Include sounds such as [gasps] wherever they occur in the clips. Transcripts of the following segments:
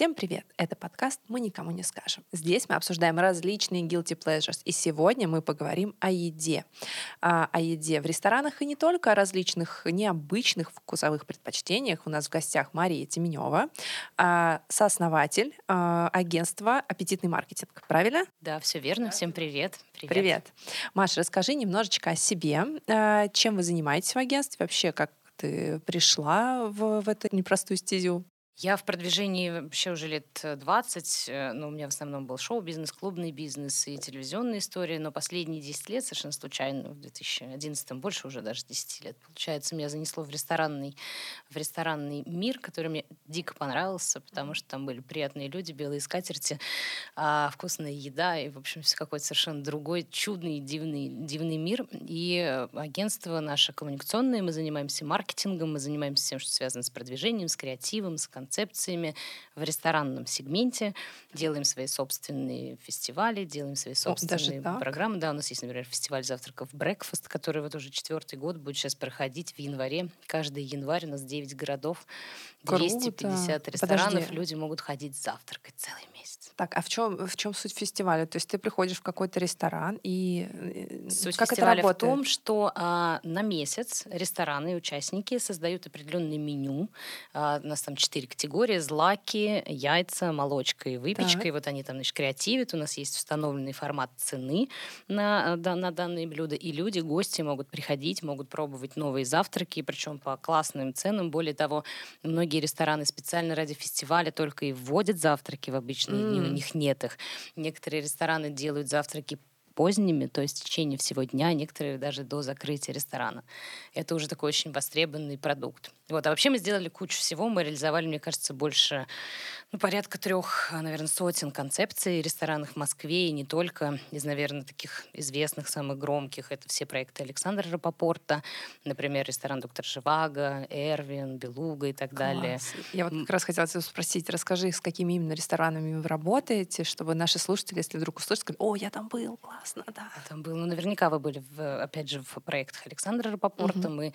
Всем привет! Это подкаст «Мы никому не скажем». Здесь мы обсуждаем различные guilty pleasures. И сегодня мы поговорим о еде. А, о еде в ресторанах и не только о различных необычных вкусовых предпочтениях. У нас в гостях Мария Теменева, а, сооснователь а, агентства «Аппетитный маркетинг». Правильно? Да, все верно. Всем привет. Привет. Привет. Маша, расскажи немножечко о себе. А, чем вы занимаетесь в агентстве? Вообще, как ты пришла в, в эту непростую стезю? Я в продвижении вообще уже лет 20, э, э, но у меня в основном был шоу-бизнес, клубный бизнес и телевизионная история, но последние 10 лет совершенно случайно, в 2011 больше уже даже 10 лет, получается, меня занесло в ресторанный, в ресторанный мир, который мне дико понравился, потому что там были приятные люди, белые скатерти, а, вкусная еда и, в общем, какой-то совершенно другой, чудный, дивный, дивный мир. И агентство наше коммуникационное, мы занимаемся маркетингом, мы занимаемся всем, что связано с продвижением, с креативом, с контентом, концепциями в ресторанном сегменте, делаем свои собственные фестивали, делаем свои собственные О, программы. Да, у нас есть, например, фестиваль завтраков Breakfast, который вот уже четвертый год будет сейчас проходить в январе. Каждый январь у нас 9 городов, 250 Круто. ресторанов, Подожди. люди могут ходить завтракать целый месяц. Так, а в чем, в чем суть фестиваля? То есть ты приходишь в какой-то ресторан и э, суть как фестиваля это работает? в том, что а, на месяц рестораны и участники создают определенное меню. А, у нас там четыре категории: злаки, яйца, молочка и выпечка. Так. И вот они там значит, креативят. У нас есть установленный формат цены на, да, на данные блюда. И люди, гости могут приходить, могут пробовать новые завтраки, причем по классным ценам. Более того, многие многие рестораны специально ради фестиваля только и вводят завтраки в обычные mm. Дни, у них нет их. Некоторые рестораны делают завтраки поздними, то есть в течение всего дня, некоторые даже до закрытия ресторана. Это уже такой очень востребованный продукт. Вот. А вообще мы сделали кучу всего. Мы реализовали, мне кажется, больше, ну, порядка трех, наверное, сотен концепций ресторанов в Москве и не только. Из, наверное, таких известных, самых громких. Это все проекты Александра Рапопорта, например, ресторан «Доктор Живаго», «Эрвин», «Белуга» и так Класс. далее. Я вот как раз хотела тебя спросить, расскажи, с какими именно ресторанами вы работаете, чтобы наши слушатели, если вдруг услышат, сказали, о, я там был, классно, да. Я там был. Ну, наверняка вы были, в, опять же, в проектах Александра Рапопорта. Угу. Мы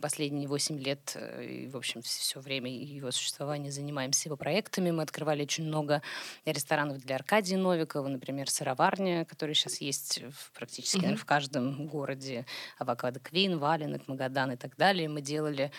последние восемь лет э, и, в общем, все время его существования занимаемся его проектами. Мы открывали очень много ресторанов для Аркадия Новикова, например, сыроварня, которая сейчас есть в, практически mm-hmm. наверное, в каждом городе, Авокадо Квин, Валенок, Магадан и так далее. Мы делали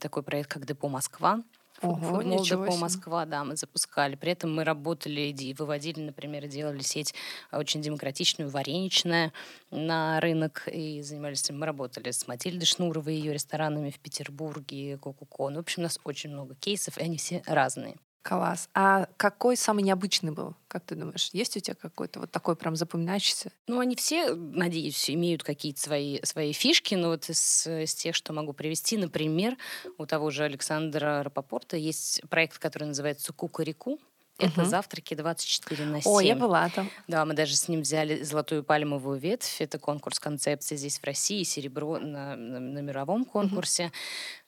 такой проект, как Депо Москва, Ого, Молдопо, Москва, да, мы запускали. При этом мы работали и выводили, например, делали сеть очень демократичную, вареничная на рынок. И занимались этим. Мы работали с Матильдой Шнуровой ее ресторанами в Петербурге, Кокукон. В общем, у нас очень много кейсов, и они все разные. Класс. А какой самый необычный был? Как ты думаешь, есть у тебя какой-то вот такой прям запоминающийся? Ну, они все, надеюсь, имеют какие-то свои, свои фишки, но вот из, из тех, что могу привести, например, у того же Александра Рапопорта есть проект, который называется «Кукареку». Это угу. завтраки 24 на 7. О, я была там. Да, мы даже с ним взяли золотую пальмовую ветвь. Это конкурс концепции здесь в России, серебро на, на, на мировом конкурсе. Угу.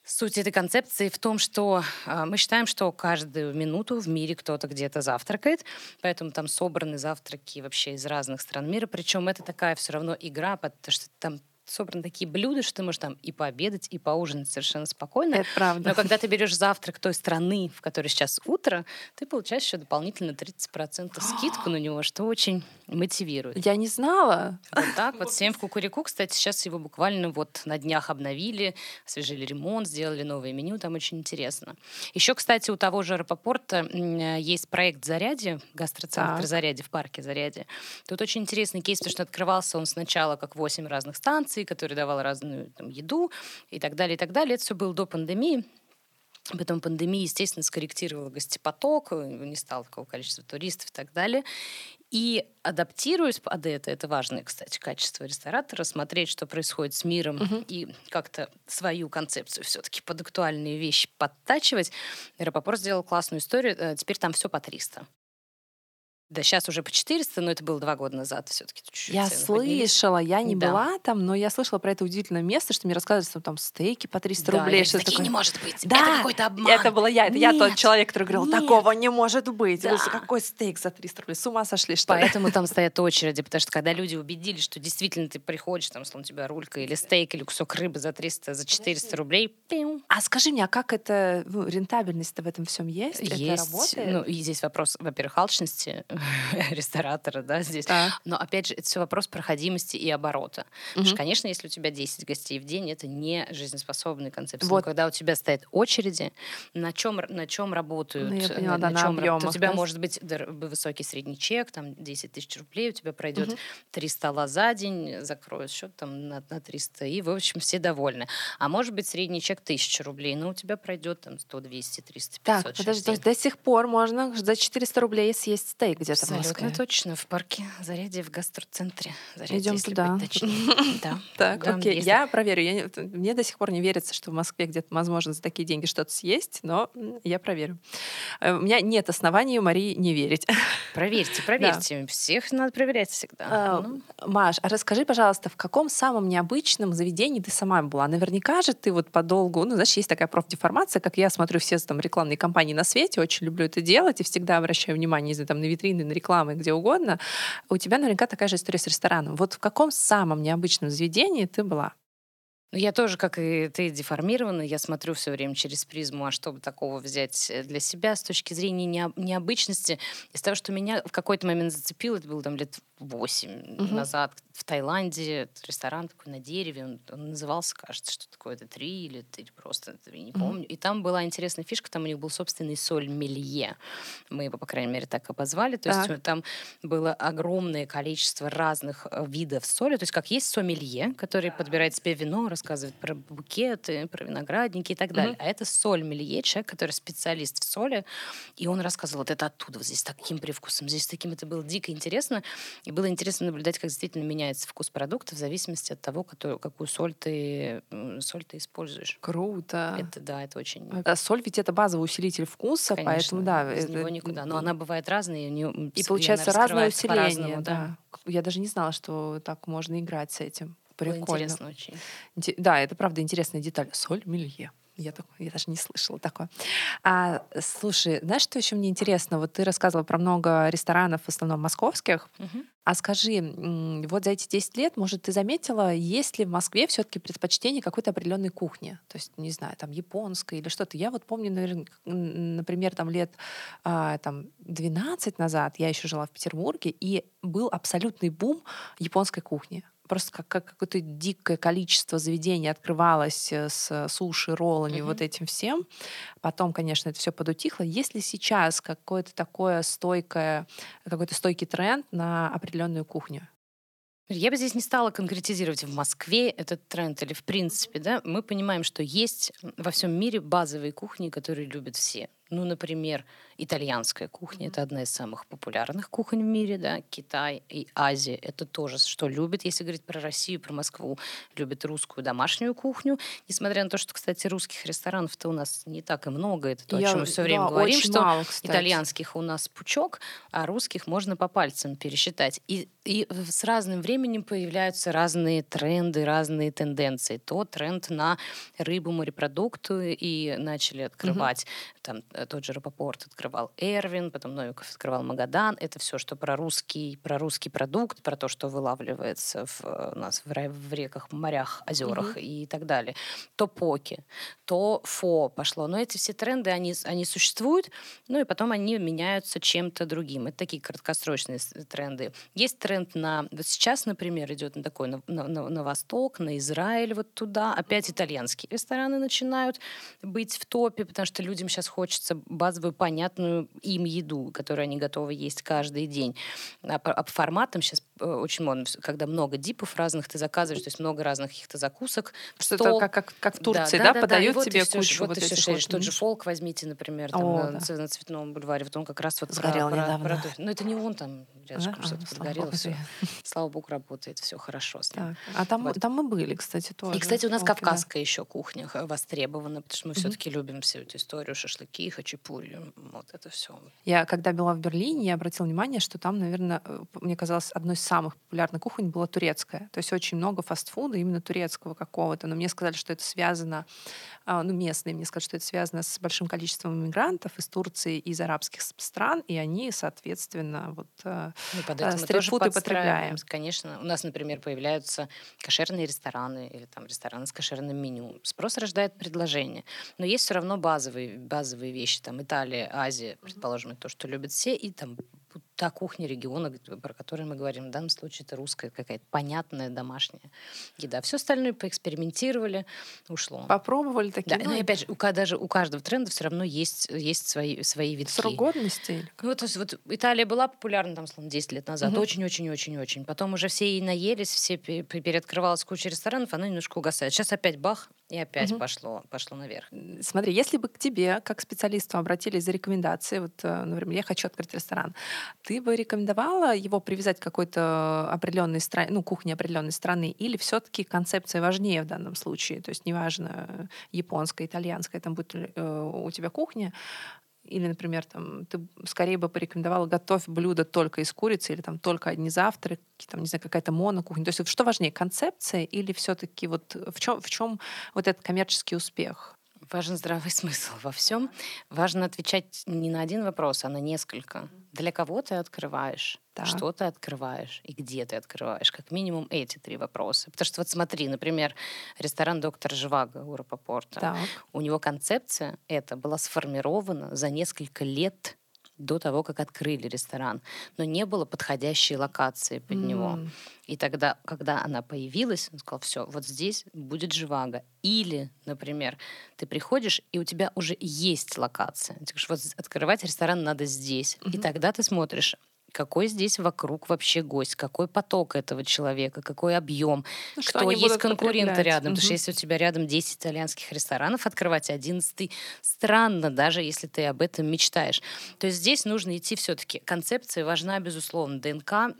Суть этой концепции в том, что э, мы считаем, что каждую минуту в мире кто-то где-то завтракает, поэтому там собраны завтраки вообще из разных стран мира. Причем это такая все равно игра, потому что там собраны такие блюда, что ты можешь там и пообедать, и поужинать совершенно спокойно. Это правда. Но когда ты берешь завтрак той страны, в которой сейчас утро, ты получаешь еще дополнительно 30% [gasps] скидку на него, что очень мотивирует. Я не знала. Вот так [laughs] вот. Всем в Кукурику, кстати, сейчас его буквально вот на днях обновили, освежили ремонт, сделали новое меню, там очень интересно. Еще, кстати, у того же Рапопорта есть проект «Заряди», гастроцентр «Заряди» в парке «Заряди». Тут очень интересный кейс, потому что открывался он сначала как 8 разных станций, станции, который давал разную там, еду и так далее, и так далее. Это все было до пандемии. Потом пандемия, естественно, скорректировала гостепоток, не стало такого количества туристов и так далее. И адаптируясь под это, это важное, кстати, качество ресторатора, смотреть, что происходит с миром uh-huh. и как-то свою концепцию все-таки под актуальные вещи подтачивать. Рапопорт сделал классную историю. Э, теперь там все по 300. Да, сейчас уже по 400, но это было два года назад все-таки. Я слышала, я не да. была там, но я слышала про это удивительное место, что мне рассказывали, что там стейки по 300 да, рублей. Что такое. не может быть. Да, это какой-то обман. Это была я. Это нет, я тот человек, который говорил, нет. такого не может быть. Да. Какой стейк за 300 рублей? С ума сошли, что Поэтому там [laughs] стоят очереди, потому что когда люди убедились, что действительно ты приходишь, там, словно у тебя рулька или стейк, или кусок рыбы за 300, за 400 рублей. Пиу. А скажи мне, а как это, ну, рентабельность-то в этом всем есть? Есть. Это работает? Ну, и здесь вопрос, во-первых, алчности [laughs] ресторатора, да, здесь. Да. Но, опять же, это все вопрос проходимости и оборота. Угу. Потому что, конечно, если у тебя 10 гостей в день, это не жизнеспособный концепт. Вот. Но когда у тебя стоят очереди, на чем, на чем работают, ну, я поняла, на, да, на, чем объемах, у тебя да? может быть высокий средний чек, там 10 тысяч рублей, у тебя пройдет угу. 3 стола за день, закроют счет там на, на 300, и, в общем, все довольны. А может быть, средний чек 1000 рублей, но у тебя пройдет там 100, 200, 300, 500 Так, подожди, то есть до сих пор можно за 400 рублей съесть стейк где-то в Москве? точно, в парке Зарядье в гастроцентре. Зарядье, Идем туда. [laughs] Да. Так, окей, я проверю. Мне до сих пор не верится, что в Москве где-то возможно за такие деньги что-то съесть, но я проверю. Э, у меня нет оснований Марии не верить. [laughs] Проверьте, проверьте. Всех надо проверять всегда. А, ну. Маш, а расскажи, пожалуйста, в каком самом необычном заведении ты сама была? Наверняка же ты вот подолгу, ну, знаешь, есть такая профдеформация, как я смотрю все там рекламные кампании на свете, очень люблю это делать и всегда обращаю внимание, не знаю, там, на витрины, на рекламы, где угодно. У тебя наверняка такая же история с рестораном. Вот в каком самом необычном заведении ты была? Ну, я тоже, как и ты, деформирована. Я смотрю все время через призму, а чтобы такого взять э, для себя с точки зрения необычности. Из того, что меня в какой-то момент зацепило, это было там лет 8 угу. назад в Таиланде, ресторан такой на дереве, он, он назывался, кажется, что такое, это три или три просто, я не помню. Угу. И там была интересная фишка, там у них был собственный соль мелье. Мы его, по крайней мере, так обозвали. То так. есть там было огромное количество разных э, видов соли. То есть как есть сомелье, который подбирает себе вино, рассказывает про букеты, про виноградники и так далее. Угу. А это соль мелье, человек, который специалист в соли, и он рассказывал, вот это оттуда, вот здесь таким привкусом, здесь таким. Это было дико интересно. И было интересно наблюдать, как действительно меняется вкус продукта в зависимости от того, какую, какую соль ты, соль ты используешь. Круто. Это, да, это очень... А соль ведь это базовый усилитель вкуса, Конечно, поэтому, да. Без это... него никуда. Но она бывает разная. И, и получается разное усиление. Да. да. Я даже не знала, что так можно играть с этим. Прикольно. Было интересно очень. Да, это правда интересная деталь. Соль мелье. Я, так, я даже не слышала такое. А, слушай, знаешь, что еще мне интересно? Вот ты рассказывала про много ресторанов, в основном московских. Угу. А скажи, вот за эти 10 лет, может, ты заметила, есть ли в Москве все-таки предпочтение какой-то определенной кухни? То есть, не знаю, там японской или что-то. Я вот помню, наверное, например, там лет а, там, 12 назад я еще жила в Петербурге, и был абсолютный бум японской кухни просто как, как какое-то дикое количество заведений открывалось э, с суши, роллами, mm-hmm. вот этим всем. Потом, конечно, это все подутихло. Есть ли сейчас какое-то такое стойкое, какой-то стойкий тренд на определенную кухню? Я бы здесь не стала конкретизировать в Москве этот тренд или в принципе, да, мы понимаем, что есть во всем мире базовые кухни, которые любят все. Ну, например, итальянская кухня это одна из самых популярных кухонь в мире, да, Китай и Азия это тоже, что любит, если говорить про Россию, про Москву, любит русскую домашнюю кухню, несмотря на то, что, кстати, русских ресторанов-то у нас не так и много, это то, Я, о чем мы все время да, говорим, что мало, итальянских у нас пучок, а русских можно по пальцам пересчитать. И, и с разным временем появляются разные тренды, разные тенденции. То тренд на рыбу, морепродукты, и начали открывать угу. там тот же Рапопорт открывал Эрвин, потом Новиков открывал Магадан. Это все, что про русский, про русский продукт, про то, что вылавливается в, э, у нас в, в реках, морях, озерах mm-hmm. и так далее. То поки, то фо пошло. Но эти все тренды, они, они существуют, ну и потом они меняются чем-то другим. Это такие краткосрочные тренды. Есть тренд на... Вот сейчас, например, идет на такой, на, на, на восток, на Израиль, вот туда. Опять итальянские рестораны начинают быть в топе, потому что людям сейчас хочется хочется базовую, понятную им еду, которую они готовы есть каждый день. А по, а по форматам сейчас э, очень модно, когда много дипов разных ты заказываешь, то есть много разных каких-то закусок. Что-то как, как, как в Турции, да, да, да подают да, тебе вот кучу вот, вот этих все вот. Тот же фолк возьмите, например, там, О, на, да. на Цветном бульваре, вот он как раз вот Сгорел про, недавно. про, про, Ну, это не он там рядышком а? что-то а, подгорело, все. Слава богу, работает, все хорошо. Так. А там, вот. там мы были, кстати, тоже. И, кстати, у нас Фолки, кавказская да. еще кухня востребована, потому что мы mm-hmm. все-таки любим всю эту историю, шашлыки, хачапури, вот это все. Я, когда была в Берлине, я обратила внимание, что там, наверное, э, мне казалось, одной из самых популярных кухонь была турецкая. То есть очень много фастфуда именно турецкого какого-то. Но мне сказали, что это связано, а, ну, местные мне сказали, что это связано с большим количеством иммигрантов из Турции, из арабских стран, и они, соответственно, вот э, мы под этим стритфуд и потребляем. Конечно. У нас, например, появляются кошерные рестораны или там рестораны с кошерным меню. Спрос рождает предложение. Но есть все равно базовые, базовые вещи. Там Италия, Азия, предположим, то, что любят все, и там та кухня региона, про которую мы говорим. В данном случае это русская какая-то понятная домашняя еда. Все остальное поэкспериментировали, ушло. Попробовали такие. Да, ну, и опять же, у, даже у каждого тренда все равно есть, есть свои, свои витки. Срок годности? Ну, вот, то есть, вот Италия была популярна, там, словно 10 лет назад. Очень-очень-очень-очень. Угу. Потом уже все и наелись, все переоткрывалась куча ресторанов, она немножко угасает. Сейчас опять бах, и опять угу. пошло, пошло наверх. Смотри, если бы к тебе, как специалисту, обратились за рекомендацией, вот, э, например, я хочу открыть ресторан, ты бы рекомендовала его привязать к какой-то определенной стране, ну, кухне определенной страны, или все-таки концепция важнее в данном случае? То есть неважно, японская, итальянская, там будет э, у тебя кухня, или, например, там, ты скорее бы порекомендовала готовь блюдо только из курицы или там только одни завтраки, там, не знаю, какая-то монокухня. То есть что важнее, концепция или все-таки вот в чем, в чем вот этот коммерческий успех? Важен здравый [laughs] смысл во всем. Важно отвечать не на один вопрос, а на несколько. Для кого ты открываешь? Так. Что ты открываешь и где ты открываешь? Как минимум эти три вопроса. Потому что вот смотри, например, ресторан доктор Живаго у Рапопорта. Так. У него концепция эта была сформирована за несколько лет до того, как открыли ресторан, но не было подходящей локации под mm. него. И тогда, когда она появилась, он сказал, все, вот здесь будет живаго. Или, например, ты приходишь, и у тебя уже есть локация. Ты говоришь, вот открывать ресторан надо здесь. Mm-hmm. И тогда ты смотришь, какой здесь вокруг вообще гость, какой поток этого человека, какой объем, ну, кто есть конкуренты рядом. Угу. Потому что если у тебя рядом 10 итальянских ресторанов, открывать 11 странно, даже если ты об этом мечтаешь. То есть здесь нужно идти все-таки. Концепция важна, безусловно. ДНК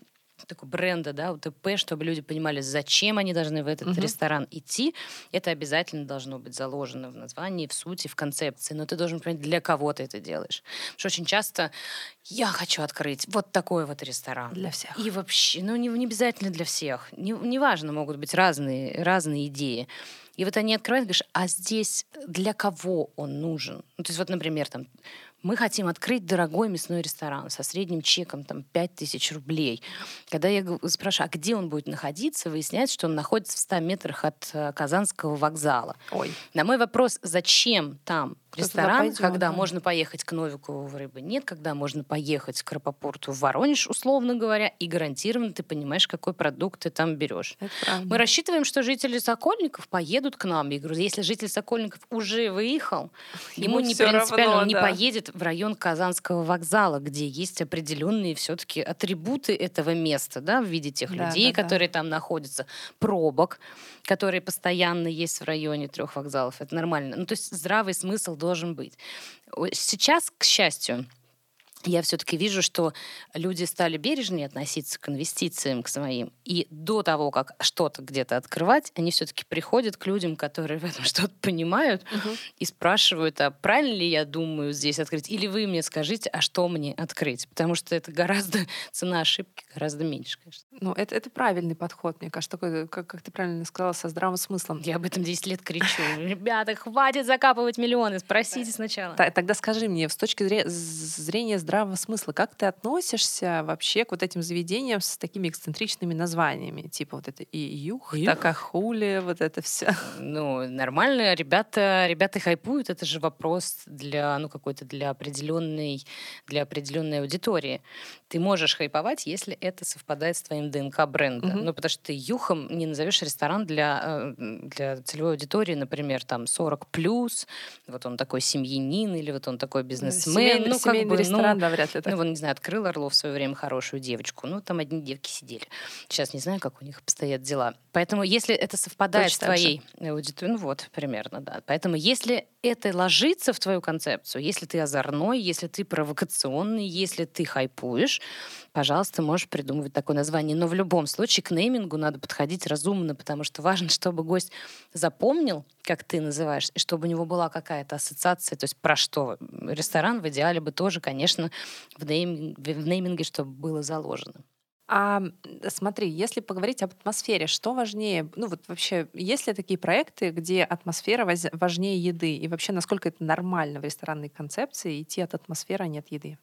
такой бренда, да, УТП, чтобы люди понимали, зачем они должны в этот угу. ресторан идти. Это обязательно должно быть заложено в названии, в сути, в концепции. Но ты должен понять, для кого ты это делаешь. Потому что очень часто я хочу открыть вот такой вот ресторан. Для всех. И вообще, ну не, не обязательно для всех. Не, неважно, могут быть разные, разные идеи. И вот они открывают, говоришь, а здесь для кого он нужен? Ну, то есть вот, например, там мы хотим открыть дорогой мясной ресторан со средним чеком там 5000 рублей. Когда я спрашиваю, а где он будет находиться, выясняется, что он находится в 100 метрах от э, Казанского вокзала. Ой. На мой вопрос, зачем там ресторан, когда да. можно поехать к Новикову в рыбы нет, когда можно поехать к Рапопорту в Воронеж, условно говоря, и гарантированно ты понимаешь, какой продукт ты там берешь. Мы рассчитываем, что жители Сокольников поедут к нам. Я говорю, если житель Сокольников уже выехал, [laughs] ему, ему не принципиально, равно, он не поедет в район Казанского вокзала, где есть определенные все-таки атрибуты этого места, да, в виде тех да, людей, да, которые да. там находятся, пробок, которые постоянно есть в районе трех вокзалов. Это нормально. Ну, то есть здравый смысл должен быть. Сейчас, к счастью, я все-таки вижу, что люди стали бережнее относиться к инвестициям, к своим. И до того, как что-то где-то открывать, они все-таки приходят к людям, которые в этом [laughs] что-то понимают, угу. и спрашивают, а правильно ли я думаю здесь открыть? Или вы мне скажите, а что мне открыть? Потому что это гораздо, [laughs] цена ошибки гораздо меньше, конечно. Ну, это, это правильный подход, мне кажется, такой, как, как ты правильно сказала, со здравым смыслом. Я об этом 10 лет кричу. [laughs] Ребята, хватит закапывать миллионы, спросите сначала. Тогда скажи мне, с точки зрения здравого смысла. Как ты относишься вообще к вот этим заведениям с такими эксцентричными названиями? Типа вот это и юх, юх. такахули, вот это все. Ну, нормально. Ребята, ребята хайпуют. Это же вопрос для, ну, какой-то для определенной, для определенной аудитории. Ты можешь хайповать, если это совпадает с твоим ДНК бренда. Угу. Ну, потому что ты юхом не назовешь ресторан для, э, для целевой аудитории, например, там 40 плюс, вот он такой семьянин, или вот он такой бизнесмен. Семейный, ну, как бы, ресторан, ну, да, вряд ли так. Ну, вот, не знаю, открыл Орлов в свое время хорошую девочку. Ну, там одни девки сидели. Сейчас не знаю, как у них обстоят дела. Поэтому, если это совпадает Точно с твоей аудиторией, ну вот, примерно, да. Поэтому, если это ложится в твою концепцию, если ты озорной, если ты провокационный, если ты хайпуешь, пожалуйста, можешь придумывать такое название. Но в любом случае к неймингу надо подходить разумно, потому что важно, [laughs] чтобы гость запомнил, как ты называешь, и чтобы у него была какая-то ассоциация, то есть про что. Ресторан в идеале бы тоже, конечно, в, нейминге, в нейминге, чтобы было заложено. А смотри, если поговорить об атмосфере, что важнее? Ну вот вообще, есть ли такие проекты, где атмосфера важнее еды? И вообще, насколько это нормально в ресторанной концепции идти от атмосферы, а не от еды?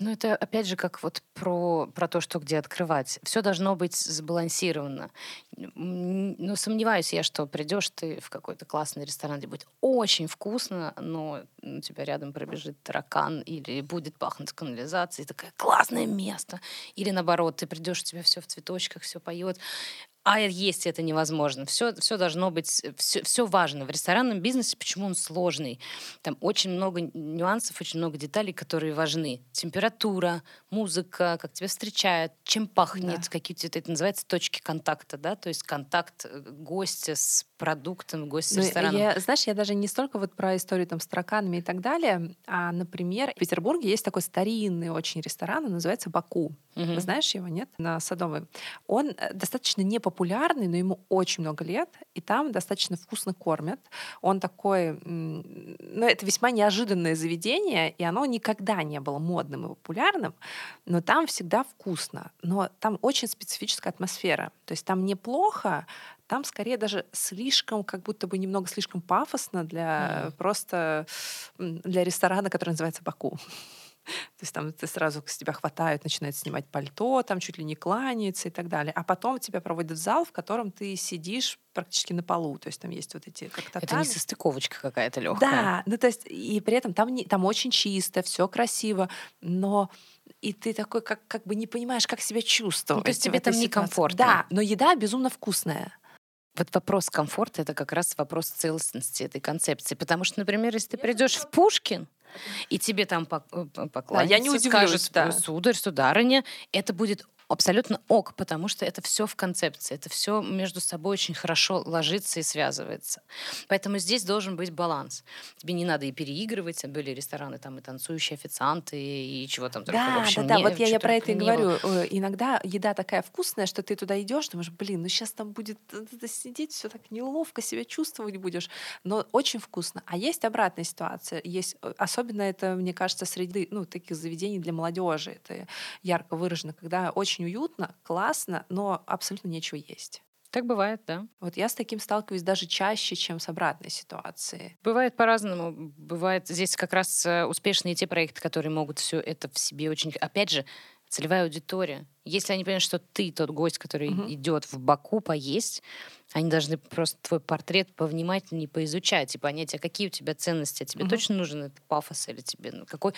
Ну, это опять же как вот про, про то, что где открывать. Все должно быть сбалансировано. Ну, сомневаюсь я, что придешь ты в какой-то классный ресторан, где будет очень вкусно, но у тебя рядом пробежит таракан или будет пахнуть канализацией, такое классное место. Или наоборот, ты придешь, у тебя все в цветочках, все поет а есть это невозможно. Все, все должно быть, все, все важно. В ресторанном бизнесе почему он сложный? Там очень много нюансов, очень много деталей, которые важны. Температура, музыка, как тебя встречают, чем пахнет, да. какие тебя, это называется точки контакта, да, то есть контакт э, гостя с продуктом, гостя ну, с рестораном. Я, знаешь, я даже не столько вот про историю там с тараканами и так далее, а, например, в Петербурге есть такой старинный очень ресторан, он называется Баку. Угу. Знаешь его, нет? На Садовой. Он э, достаточно непопулярный, но ему очень много лет, и там достаточно вкусно кормят. Он такой... Ну, это весьма неожиданное заведение, и оно никогда не было модным и популярным, но там всегда вкусно. Но там очень специфическая атмосфера. То есть там неплохо, там скорее даже слишком, как будто бы немного слишком пафосно для mm. просто для ресторана, который называется Баку. [laughs] То есть там ты сразу с тебя хватают, начинают снимать пальто, там чуть ли не кланяется и так далее. А потом тебя проводят в зал, в котором ты сидишь практически на полу. То есть там есть вот эти как татами. Это не состыковочка какая-то легкая. Да, ну то есть и при этом там, не, там очень чисто, все красиво, но и ты такой как, как бы не понимаешь, как себя чувствовать. Ну, то есть тебе там некомфортно. Да, но еда безумно вкусная. Вот вопрос комфорта — это как раз вопрос целостности этой концепции. Потому что, например, если ты придешь в Пушкин, и тебе там поклонятся, да, я не удивлюсь, скажут, да. сударь, сударыня, это будет абсолютно ок, потому что это все в концепции, это все между собой очень хорошо ложится и связывается. Поэтому здесь должен быть баланс. Тебе не надо и переигрывать, были рестораны там и танцующие официанты, и чего там только да, вообще да, не, да, вот я, я про это и говорю. Было. Э, иногда еда такая вкусная, что ты туда идешь, думаешь, блин, ну сейчас там будет сидеть, все так неловко себя чувствовать будешь, но очень вкусно. А есть обратная ситуация, есть э, особенно это, мне кажется, среди ну таких заведений для молодежи, это ярко выражено, когда очень очень уютно, классно, но абсолютно нечего есть. Так бывает, да. Вот я с таким сталкиваюсь даже чаще, чем с обратной ситуацией. Бывает по-разному. Бывает здесь как раз э, успешные те проекты, которые могут все это в себе очень... Опять же, целевая аудитория. Если они понимают, что ты тот гость, который угу. идет в Баку поесть, они должны просто твой портрет повнимательнее поизучать и понять, а какие у тебя ценности, а тебе угу. точно нужен этот пафос или тебе ну, какой...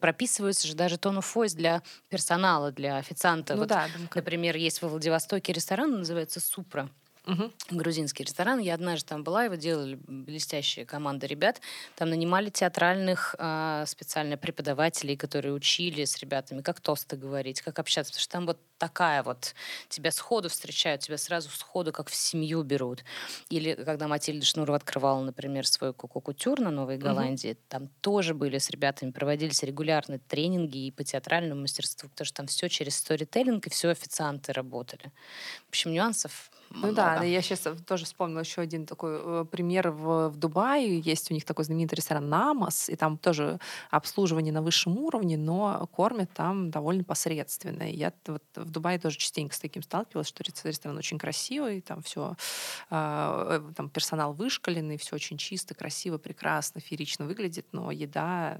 Прописывается же даже тон of voice для персонала, для официанта. Ну, вот, да, например, есть во Владивостоке ресторан, называется «Супра». Угу. Грузинский ресторан. Я однажды там была, его делали блестящая команда ребят. Там нанимали театральных э, специально преподавателей, которые учили с ребятами, как тосты говорить, как общаться. Потому что там вот такая вот, тебя сходу встречают, тебя сразу сходу как в семью берут. Или когда Матильда Шнурова открывала, например, свой кукукутюр на Новой Голландии, угу. там тоже были с ребятами, проводились регулярные тренинги и по театральному мастерству, потому что там все через сторителлинг, и все официанты работали. В общем, нюансов ну да, я сейчас тоже вспомнила еще один такой э, пример в, в Дубае. Есть у них такой знаменитый ресторан Намас, и там тоже обслуживание на высшем уровне, но кормят там довольно посредственно. И я вот в Дубае тоже частенько с таким сталкивалась, что ресторан очень красивый, там все, а, э, там персонал вышкаленный, все очень чисто, красиво, прекрасно, феерично выглядит, но еда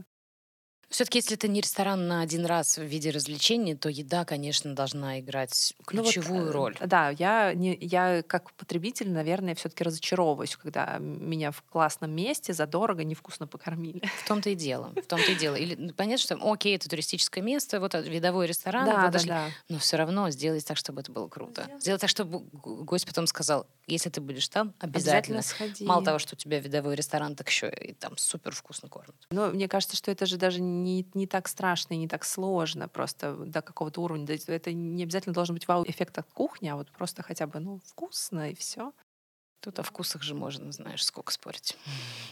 все-таки, если это не ресторан на один раз в виде развлечения, то еда, конечно, должна играть ключевую ну вот, роль. Да, я, не, я как потребитель, наверное, все-таки разочаровываюсь, когда меня в классном месте задорого невкусно покормили. В том-то и дело. В том-то и дело. Или ну, понятно, что окей, это туристическое место, вот видовой ресторан, да, да, да. но все равно сделать так, чтобы это было круто. Сделать так, чтобы гость потом сказал, если ты будешь там, обязательно. обязательно сходи. Мало того, что у тебя видовой ресторан, так еще и там супер вкусно кормят. Ну, мне кажется, что это же даже не, не так страшно и не так сложно просто до какого-то уровня. Это не обязательно должен быть вау-эффект от кухни, а вот просто хотя бы, ну, вкусно и все. Тут о вкусах же можно, знаешь, сколько спорить.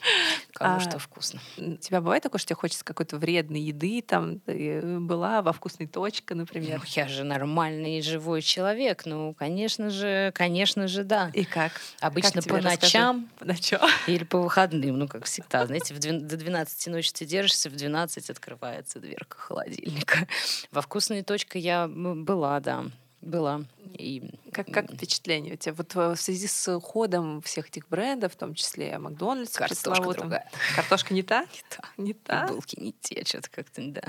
[laughs] Кому а, что вкусно. У тебя бывает такое, что тебе хочется какой-то вредной еды, там, ты была во вкусной точке, например? Ну, я же нормальный живой человек, ну, конечно же, конечно же, да. И как? Обычно как по ночам. По ночам? [laughs] Или по выходным, ну, как всегда. Знаете, до 12 ночи ты держишься, в 12 открывается дверка холодильника. Во вкусной точке я была, да. Была. И... Как, как впечатление у тебя? Вот э, в связи с уходом всех этих брендов, в том числе Макдональдс, картошка другая. Картошка не та? [laughs] Не та. Не та? Булки не те, что-то как-то, да.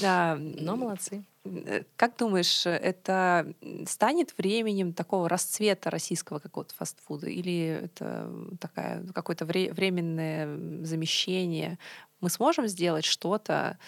да. Но молодцы. Э, как думаешь, это станет временем такого расцвета российского какого-то фастфуда? Или это такая, какое-то вре- временное замещение? Мы сможем сделать что-то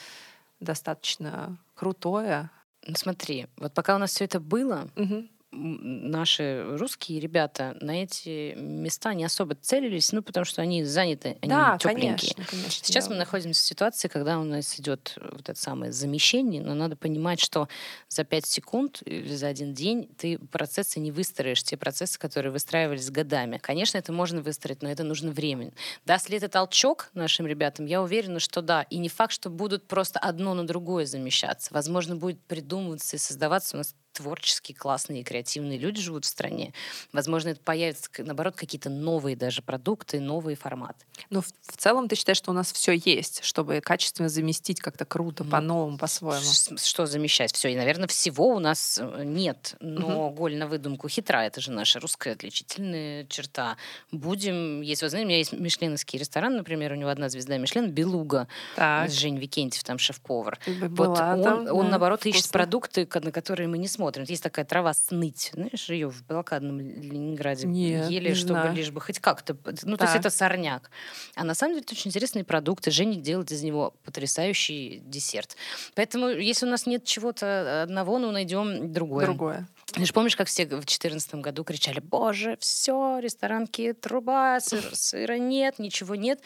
достаточно крутое, смотри, вот пока у нас все это было, угу наши русские ребята на эти места не особо целились, ну, потому что они заняты, они да, тепленькие. Конечно, конечно, Сейчас да. мы находимся в ситуации, когда у нас идет вот это самое замещение, но надо понимать, что за 5 секунд или за один день ты процессы не выстроишь, те процессы, которые выстраивались годами. Конечно, это можно выстроить, но это нужно время. Даст ли это толчок нашим ребятам? Я уверена, что да. И не факт, что будут просто одно на другое замещаться. Возможно, будет придумываться и создаваться у нас творческие, классные, креативные люди живут в стране. Возможно, это появятся, наоборот, какие-то новые даже продукты, новые форматы. Но в, в целом ты считаешь, что у нас все есть, чтобы качественно заместить как-то круто, ну, по-новому, по-своему? Что замещать? Все. И, наверное, всего у нас э, нет. Но угу. голь на выдумку хитра. Это же наша русская отличительная черта. Будем, если вы знаете, у меня есть мишленовский ресторан, например, у него одна звезда Мишлен, Белуга. Так. Жень Викентьев, там шеф-повар. Вот он, там, он, да, наоборот, вкусно. ищет продукты, на которые мы не смотрим смотрим. Есть такая трава сныть. Знаешь, ее в блокадном Ленинграде Нет, ели, не чтобы знаю. лишь бы хоть как-то... Ну, так. то есть это сорняк. А на самом деле это очень интересные продукты. Женя делает из него потрясающий десерт. Поэтому, если у нас нет чего-то одного, ну, найдем другое. Другое. Ты же помнишь, как все в 2014 году кричали, боже, все, ресторанки труба, сыр, сыра нет, ничего нет.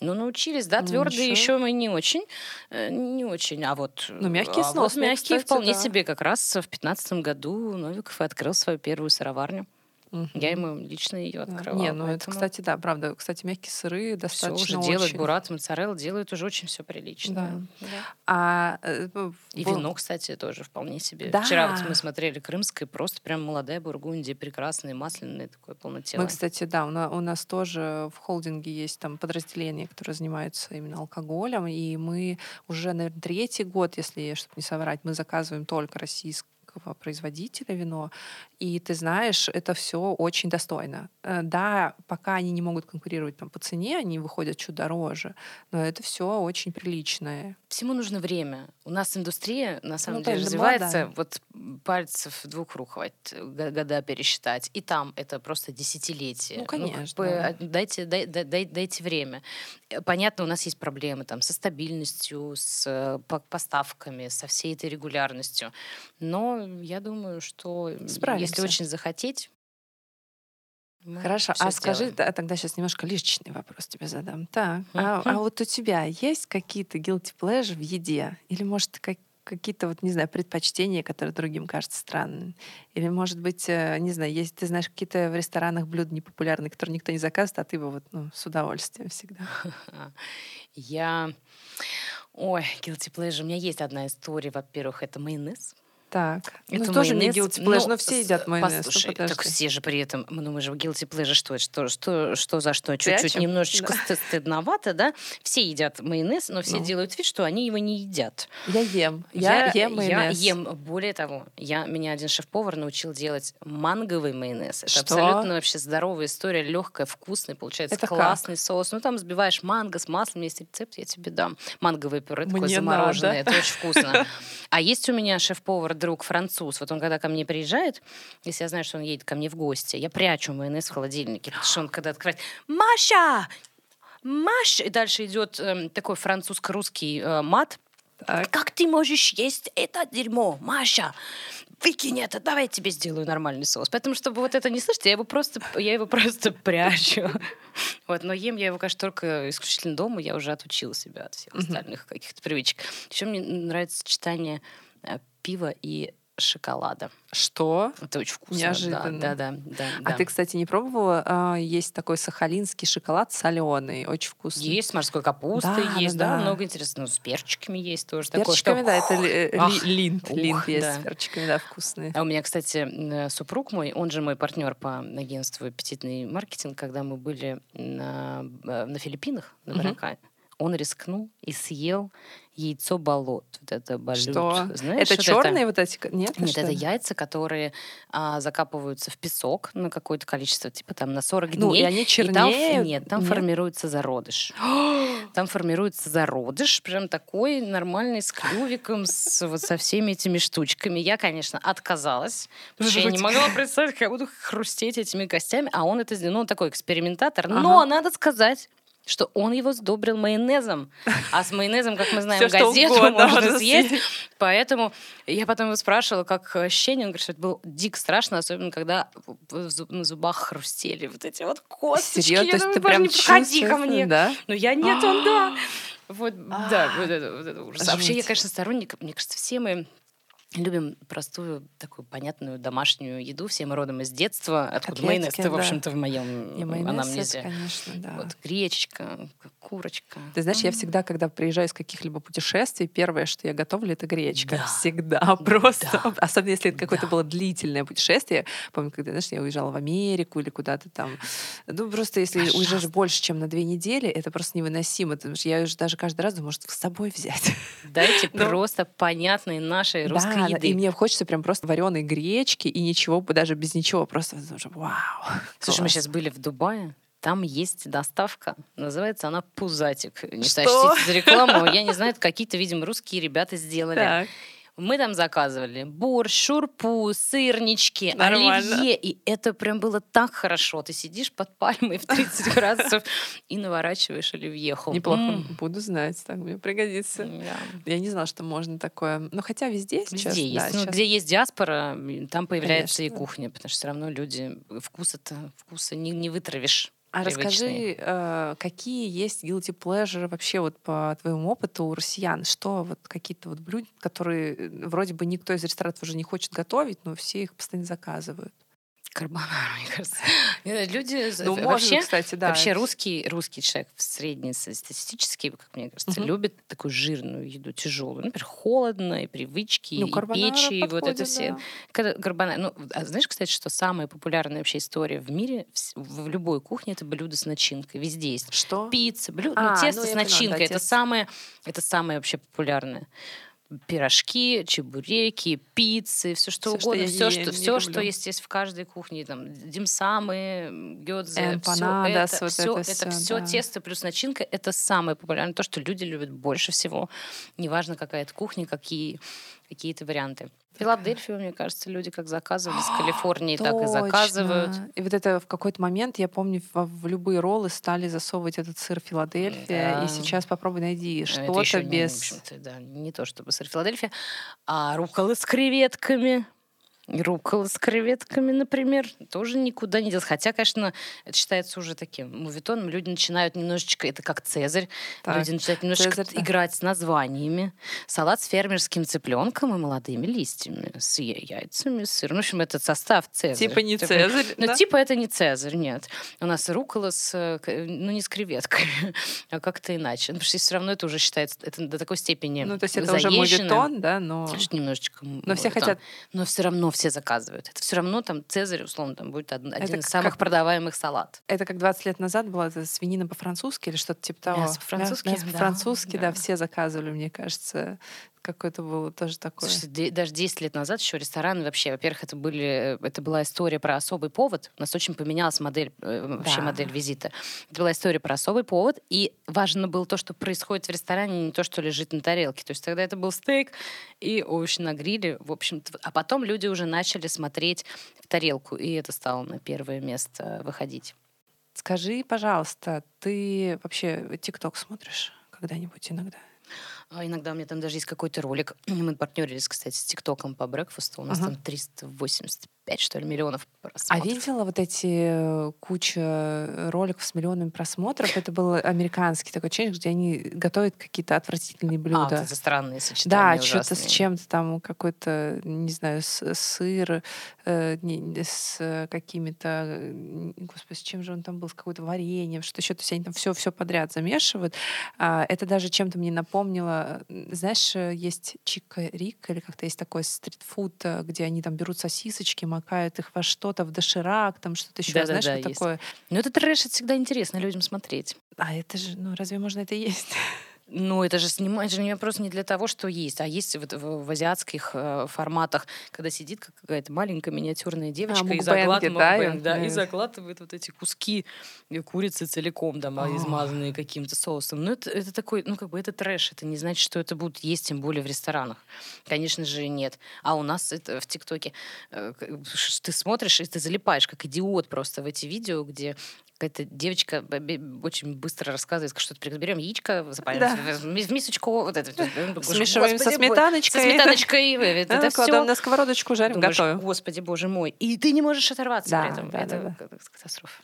Ну, научились, да, твердые ну, еще мы не очень, э, не очень, а вот... Ну, мягкие а вот мягкие кстати, вполне да. себе. Как раз в 2015 году Новиков открыл свою первую сыроварню. Угу. Я ему лично ее открывала. Не, ну поэтому... это, кстати, да, правда. Кстати, мягкие сыры достаточно все уже очень... делают, бурат, моцарелла делают уже очень все прилично. Да. Да. А, э, И был- вино, кстати, тоже вполне себе. Да. Вчера вот мы смотрели крымское, просто прям молодая бургундия, прекрасная, масляная, такое полнотелое. Мы, кстати, да, у нас, у нас тоже в холдинге есть там подразделение, которое занимается именно алкоголем, и мы уже, наверное, третий год, если, чтобы не соврать, мы заказываем только российское производителя вино, и ты знаешь, это все очень достойно. Э, Да, пока они не могут конкурировать там по цене, они выходят чуть дороже, но это все очень приличное. Всему нужно время. У нас индустрия, на самом Ну, деле, да, развивается, молодая. вот пальцев двух рук хватит го- года пересчитать. И там это просто десятилетия. Ну, как конечно, да. а, дайте, дай- дай- дай- дайте время. Э, Понятно, у нас есть проблемы там со стабильностью, с э, по- поставками, со всей этой регулярностью. Но я думаю, что если Справимся. очень захотеть, мы Хорошо, а скажи, да, тогда сейчас немножко личный вопрос тебе задам. Так, а, а вот у тебя есть какие-то guilty pleasure в еде? Или, может, как- какие-то, вот, не знаю, предпочтения, которые другим кажутся странными? Или, может быть, э, не знаю, есть, ты знаешь, какие-то в ресторанах блюда непопулярные, которые никто не заказывает, а ты бы вот, ну, с удовольствием всегда. [laughs] Я... Ой, guilty pleasure. У меня есть одна история. Во-первых, это майонез. Так, Это ну, тоже майонез. guilty pleasure, Ну, но все с- едят майонез. ну, Послушай, так подожди. все же при этом, ну мы же в guilty pleasure, что это, что, что, что за что? Чуть-чуть немножечко Да. сты- стыдновато, да? Все едят майонез, но все Ну. делают вид, что они его не едят. Я ем. Я, ем майонез. Я ем. Более того, я, меня один шеф-повар научил делать манговый майонез. Это Что? абсолютно вообще здоровая история, легкая, вкусная, получается Это как? классный соус. Ну там взбиваешь манго с маслом, есть рецепт, я тебе дам. Манговое пюре такое замороженное, надо. это очень вкусно. [laughs] А есть у меня шеф-повар, друг француз. Вот он когда ко мне приезжает, если я знаю, что он едет ко мне в гости, я прячу майонез в холодильнике, потому что он когда открывает «Маша! Маша!» И дальше идет эм, такой французско-русский э, мат. Так. Как ты можешь есть это дерьмо, Маша? Выкинь это, давай я тебе сделаю нормальный соус. Поэтому, чтобы вот это не слышать, я его просто, я его просто [laughs] прячу. Вот, но ем я его, конечно, только исключительно дома. Я уже отучила себя от всех остальных каких-то привычек. Еще мне нравится сочетание э, пива и шоколада. Что? Это очень вкусно. Неожиданно. Да, да, да, да, а ты, кстати, не пробовала? А, есть такой сахалинский шоколад соленый, очень вкусный. Есть с морской капустой, да, есть, да, да, много интересного. Ну, с перчиками есть тоже. С перчиками, такое, что... да, это Ах, линд, ух, линд есть да. с перчиками, да, вкусные. А у меня, кстати, супруг мой, он же мой партнер по агентству «Аппетитный маркетинг», когда мы были на, э, на Филиппинах, на Баракане, угу. Он рискнул и съел яйцо болот. Вот это болют. Что? Знаешь, это вот черные это... вот эти? Нет, Нет это яйца, которые а, закапываются в песок на какое-то количество, типа там на 40 ну, дней. и они чернее? И там, нет, там нет? формируется зародыш. [gasps] там формируется зародыш, прям такой нормальный, с клювиком, с, вот со всеми этими штучками. Я, конечно, отказалась, потому что я не могла представить, как я буду хрустеть этими костями, а он это сделал, ну, он такой экспериментатор. Но, надо сказать, что он его сдобрил майонезом. А с майонезом, как мы [laughs] знаем, газету угодно, можно съесть. Поэтому я потом его спрашивала, как ощущение. Он говорит, что это было дико страшно, особенно когда на зубах хрустели вот эти вот косточки. Серьезно? То есть ты прям подходи ко мне. Да? Но я нет, он да. Вот, да, вот это, вот это ужас. Вообще, я, конечно, сторонник, мне кажется, все мы Любим простую, такую понятную домашнюю еду. Все мы родом из детства. Откуда майонез да. в общем-то, в моем И майонез, анамнезе. Это, конечно, да. Вот гречка, курочка. Ты знаешь, mm-hmm. я всегда, когда приезжаю из каких-либо путешествий, первое, что я готовлю, это гречка. Да. Всегда просто. Да. Особенно, если это какое-то да. было длительное путешествие. Помню, когда, знаешь, я уезжала в Америку или куда-то там. Ну, просто если Пожалуйста. уезжаешь больше, чем на две недели, это просто невыносимо. Потому что я уже даже каждый раз думаю, может, с собой взять. Дайте [laughs] Но... просто понятные нашей русской да, еды. И мне хочется прям просто вареной гречки и ничего, даже без ничего, просто вау. Слушай, мы сейчас были в Дубае, там есть доставка, называется она Пузатик. Не Что? за рекламу, я не знаю, какие-то, видимо, русские ребята сделали. Так. Мы там заказывали борщ, шурпу, сырнички, Нормально. оливье. И это прям было так хорошо. Ты сидишь под пальмой в 30 [laughs] градусов и наворачиваешь оливьеху. Неплохо. Буду знать. Так мне пригодится. Я не знала, что можно такое. Но хотя везде сейчас. Везде есть. Ну, где есть диаспора, там появляется и кухня. Потому что все равно люди вкуса-то вкуса не, не вытравишь. А расскажи, э, какие есть guilty pleasure вообще вот по твоему опыту у россиян? Что вот какие-то вот блюда, которые э, вроде бы никто из ресторанов уже не хочет готовить, но все их постоянно заказывают? Карбонара, [laughs] мне кажется. Люди ну, вообще, можно, кстати, да. Вообще русский, русский человек среднестатистический, как мне кажется, угу. любит такую жирную еду, тяжелую. Например, холодно, и привычки, ну, и печи, и вот это все. Да. Карбонара. Ну, а знаешь, кстати, что самая популярная вообще история в мире, в, в любой кухне, это блюдо с начинкой. Везде есть. Что? Пицца, блюдо, а, ну, тесто ну, с начинкой. Поняла, да, это, тесто. самое, это самое вообще популярное пирожки, чебуреки, пиццы, все что все, угодно, что все, что, все, что есть, есть в каждой кухне, там димсамы, гёдзе, все это, вот все, это, это все да. тесто плюс начинка, это самое популярное, то, что люди любят больше всего. Неважно, какая это кухня, какие какие-то варианты. Филадельфию, мне кажется, люди как заказывали с [gasps] Калифорнии, так и заказывают. И вот это в какой-то момент, я помню, в, в любые роллы стали засовывать этот сыр Филадельфия. Да. И сейчас попробуй найди что-то без... Не, да, не то чтобы сыр Филадельфия, а руколы с креветками. Рукола с креветками, например, тоже никуда не делать. Хотя, конечно, это считается уже таким мувитоном. Люди начинают немножечко, это как Цезарь, так, люди начинают немножечко Цезарь, играть с названиями. Салат с фермерским цыпленком и молодыми листьями, с яйцами, с сыром. В общем, этот состав Цезарь. Типа не типа, Цезарь, Ну, да? типа это не Цезарь, нет. У нас рукола с, ну, не с креветками, а как-то иначе. Ну, потому что все равно это уже считается, это до такой степени Ну, то есть это заезжено. уже мувитон, да, но... Немножечко Но все хотят... Но все равно все заказывают. Это все равно там Цезарь, условно, там будет один, один из самых как, продаваемых салат. Это как 20 лет назад была это свинина по-французски или что-то типа того? Мясо по-французски. Мясо по-французски, да, да, все заказывали, мне кажется. Какое-то было тоже такое. Слушайте, даже 10 лет назад еще рестораны вообще, во-первых, это, были, это была история про особый повод. У нас очень поменялась модель, э, вообще да. модель визита. Это была история про особый повод. И важно было то, что происходит в ресторане, не то, что лежит на тарелке. То есть тогда это был стейк и овощи на гриле. В общем-то. А потом люди уже начали смотреть в тарелку. И это стало на первое место выходить. Скажи, пожалуйста, ты вообще ТикТок смотришь когда-нибудь иногда? А иногда у меня там даже есть какой-то ролик. [clears throat] Мы партнерились, кстати, с ТикТоком по брекфасту. У нас ага. там 385, что ли, миллионов просмотров. А видела вот эти э, куча роликов с миллионами просмотров? Это был американский такой челлендж, где они готовят какие-то отвратительные а, блюда. А, это странные сочетания Да, что-то с чем-то там, какой-то, не знаю, сыр, э, с какими-то... Господи, с чем же он там был? С какой-то вареньем, что еще-то все они там все, все подряд замешивают. А, это даже чем-то мне напомнило знаешь, э, есть Чика Рик или как-то есть такой стритфуд, э, где они там берут сосисочки, макают их во что-то, в доширак, там что-то еще, да, знаешь, да, да, что такое. Ну это трэш, это всегда интересно людям смотреть. А это же, ну разве можно это есть? [laughs] Ну, это же снимать же не просто не для того, что есть, а есть вот в, в азиатских э, форматах, когда сидит какая-то маленькая миниатюрная а, девочка а, и, заглатывает, да, да, и заглатывает вот эти куски курицы целиком, там, oh. измазанные каким-то соусом. Ну, это, это такой, ну, как бы это трэш, это не значит, что это будут есть, тем более в ресторанах. Конечно же, нет. А у нас это в ТикТоке э, ты смотришь, и ты залипаешь, как идиот просто в эти видео, где какая-то девочка очень быстро рассказывает, что-то берем яичко, запаливаем да. в мисочку, вот это. Смешиваем со сметаночкой. Со сметаночкой. Это, это все. на сковородочку, жарим, Думаешь, готовим. Господи, боже мой. И ты не можешь оторваться да, при этом. Да, это да, да. катастрофа.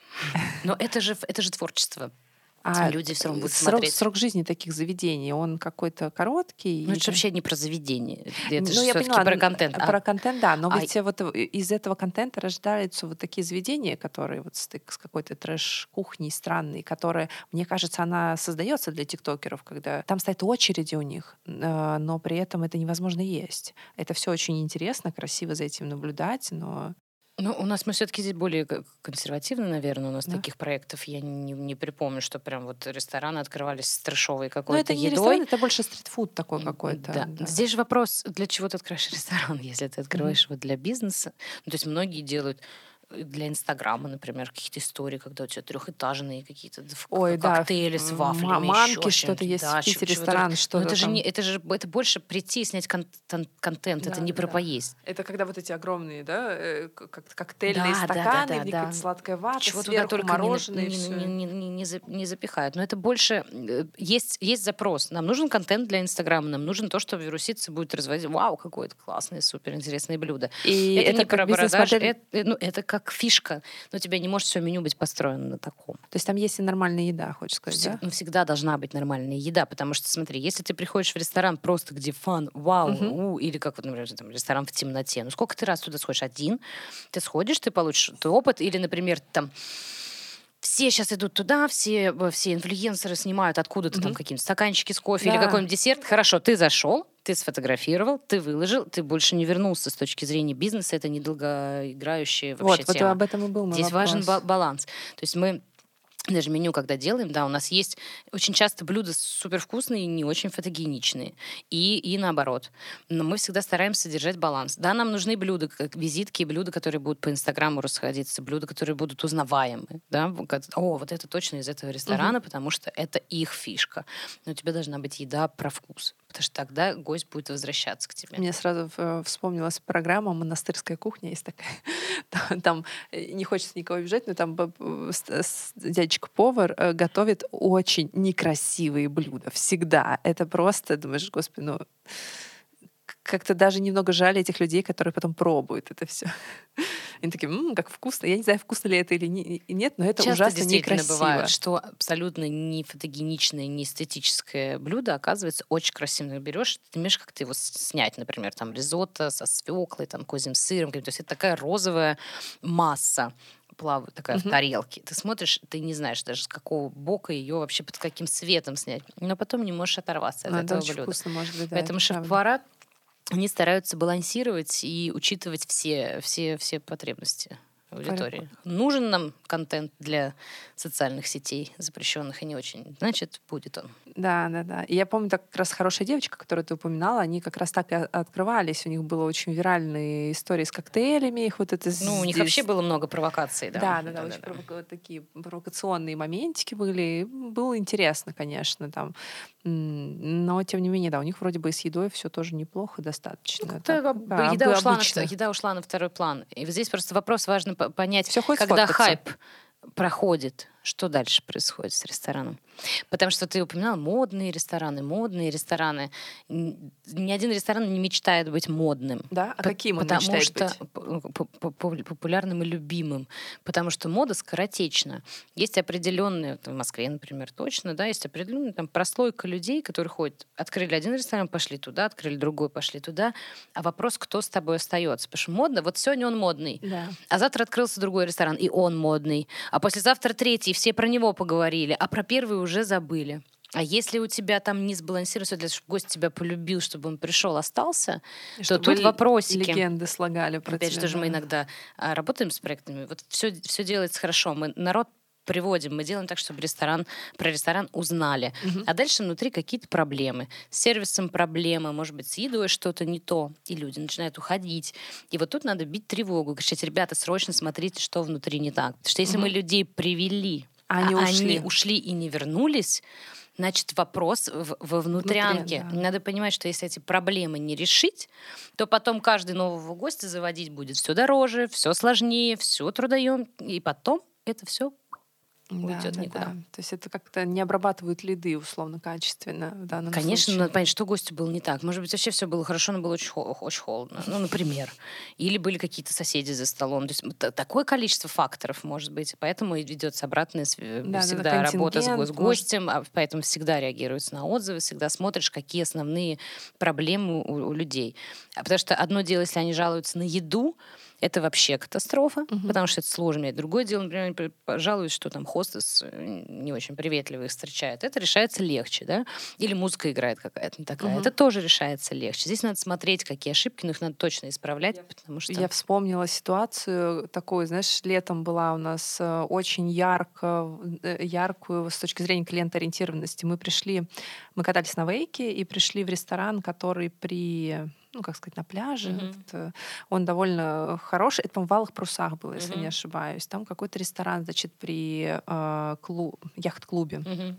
Но это же, это же творчество. А люди все равно будут срок, смотреть. Срок жизни таких заведений, он какой-то короткий? Ну, это же вообще не про заведение. Это ну, же я поняла, про контент. А про а... контент, да. Но а... ведь вот из этого контента рождаются вот такие заведения, которые вот с, с какой-то трэш-кухней странной, которые, мне кажется, она создается для тиктокеров, когда там стоят очереди у них, э, но при этом это невозможно есть. Это все очень интересно, красиво за этим наблюдать, но ну, у нас мы все-таки здесь более консервативны, наверное. У нас да. таких проектов я не, не припомню, что прям вот рестораны открывались с трешовой какой-то Но это не едой. ресторан, это больше стритфуд такой какой-то. Да. да. Здесь же вопрос, для чего ты открываешь [laughs] ресторан, если ты открываешь mm-hmm. его для бизнеса. Ну, то есть многие делают для Инстаграма, например, какие-то истории, когда у тебя трехэтажные какие-то Ой, коктейли да, с вафлями, манки, что-то есть да, в Питере, ресторан, что-то. это же не, это же это больше прийти и снять контент, контент да, это не да, про да. поесть. Это когда вот эти огромные, да, э, как коктейльные да, стаканы, да, да, да, да. сладкая вата, Чего туда только мороженое, не, не, не, не, не, не запихают. Но это больше э, есть есть запрос. Нам нужен контент для Инстаграма, нам нужен то, что вируситься будет разводить. Вау, какое-то классное, супер интересное блюдо. И это, это не про продажи, это, ну, это как фишка но у тебя не может все меню быть построено на таком. То есть там есть и нормальная еда, хочешь сказать, Всег, да? Ну, всегда должна быть нормальная еда, потому что, смотри, если ты приходишь в ресторан просто где фан, вау, угу. у, или как, вот, например, там, ресторан в темноте, ну сколько ты раз туда сходишь? Один? Ты сходишь, ты получишь ты опыт, или, например, там все сейчас идут туда, все, все инфлюенсеры снимают откуда-то mm-hmm. там какие-нибудь стаканчики с кофе да. или какой-нибудь десерт. Хорошо, ты зашел, ты сфотографировал, ты выложил, ты больше не вернулся с точки зрения бизнеса. Это недолгоиграющая вообще вот, тема. Вот об этом и был мой Здесь вопрос. важен ба- баланс. То есть мы даже меню, когда делаем, да, у нас есть очень часто блюда супер вкусные и не очень фотогеничные. И, и наоборот. Но мы всегда стараемся держать баланс. Да, нам нужны блюда, как визитки, блюда, которые будут по Инстаграму расходиться, блюда, которые будут узнаваемы. Да? О, вот это точно из этого ресторана, угу. потому что это их фишка. Но у тебя должна быть еда про вкус. Потому что тогда гость будет возвращаться к тебе. Мне сразу э, вспомнилась программа «Монастырская кухня». Есть такая. [laughs] Там, э, не хочется никого обижать, но там дядечка-повар э, готовит очень некрасивые блюда. Всегда. Это просто, думаешь, господи, ну как-то даже немного жаль этих людей, которые потом пробуют это все. [laughs] Они такие, м-м, как вкусно. Я не знаю, вкусно ли это или не, нет, но это Часто ужасно некрасиво. бывает, что абсолютно не фотогеничное, не эстетическое блюдо оказывается очень красивым. Берешь, ты можешь как-то его снять, например, там ризотто со свеклой, там козьим сыром. То есть это такая розовая масса плавает такая uh-huh. в тарелке. Ты смотришь, ты не знаешь даже с какого бока ее вообще под каким светом снять. Но потом не можешь оторваться от Но этого блюда. Вкусно, может быть, да, Поэтому шеф-повара они стараются балансировать и учитывать все, все, все потребности аудитории. Нужен нам контент для социальных сетей, запрещенных и не очень. Значит, будет он. Да, да, да. И я помню, так как раз хорошая девочка, которую ты упоминала, они как раз так и открывались. У них было очень виральные истории с коктейлями. Их вот это ну, здесь... у них вообще было много провокаций, да. Да, да, да. да очень да, да. такие провокационные моментики были. Было интересно, конечно, там. Но, тем не менее, да, у них вроде бы с едой все тоже неплохо достаточно. Ну, так, да, еда, ушла на, еда ушла на второй план. И вот здесь просто вопрос важно понять, Всё когда хайп проходит, что дальше происходит с рестораном? Потому что ты упоминал модные рестораны, модные рестораны. Ни один ресторан не мечтает быть модным. Да? А каким он Потому мечтает что быть? популярным и любимым. Потому что мода скоротечна. Есть определенные, в Москве, например, точно, да, есть определенная там прослойка людей, которые ходят, открыли один ресторан, пошли туда, открыли другой, пошли туда. А вопрос, кто с тобой остается? Потому что модно, вот сегодня он модный, да. а завтра открылся другой ресторан, и он модный. А послезавтра третий, все про него поговорили, а про первый уже забыли. А если у тебя там не сбалансировано для чтобы гость тебя полюбил, чтобы он пришел, остался, и то тут вопросики. Легенды слагали про Опять тебя, же, да. мы иногда а, работаем с проектами. Вот все, все делается хорошо. Мы народ приводим, мы делаем так, чтобы ресторан, про ресторан узнали. Угу. А дальше внутри какие-то проблемы. С сервисом проблемы, может быть, с едой что-то не то, и люди начинают уходить. И вот тут надо бить тревогу, кричать, ребята, срочно смотрите, что внутри не так. Потому что если угу. мы людей привели, а они, а ушли. они ушли и не вернулись, Значит, вопрос в, во внутрянке. Внутри, да. Надо понимать, что если эти проблемы не решить, то потом каждый нового гостя заводить будет все дороже, все сложнее, все трудоем, и потом это все уйдет да, никуда. Да. То есть это как-то не обрабатывают лиды условно качественно в данном Конечно, случае. надо понять, что гостю было не так. Может быть, вообще все было хорошо, но было очень, очень холодно. Ну, например. Или были какие-то соседи за столом. То есть такое количество факторов может быть. Поэтому ведется обратная да, всегда да, работа с, с гостем, может... а поэтому всегда реагируется на отзывы, всегда смотришь, какие основные проблемы у, у людей. А потому что одно дело, если они жалуются на еду, это вообще катастрофа, угу. потому что это сложно. Другое дело, например, жалуюсь, что там хостес э, не очень приветливо их встречает. Это решается легче, да? Или музыка играет какая-то не такая. Угу. Это тоже решается легче. Здесь надо смотреть, какие ошибки, но их надо точно исправлять, я, потому что... Я вспомнила ситуацию такую, знаешь, летом была у нас э, очень ярко, э, яркую с точки зрения клиентоориентированности. Мы пришли, мы катались на вейке и пришли в ресторан, который при ну, как сказать, на пляже. Mm-hmm. Это, он довольно хороший. Это, по-моему, в Алых Прусах было, если mm-hmm. не ошибаюсь. Там какой-то ресторан, значит, при э, клуб, яхт-клубе. Mm-hmm.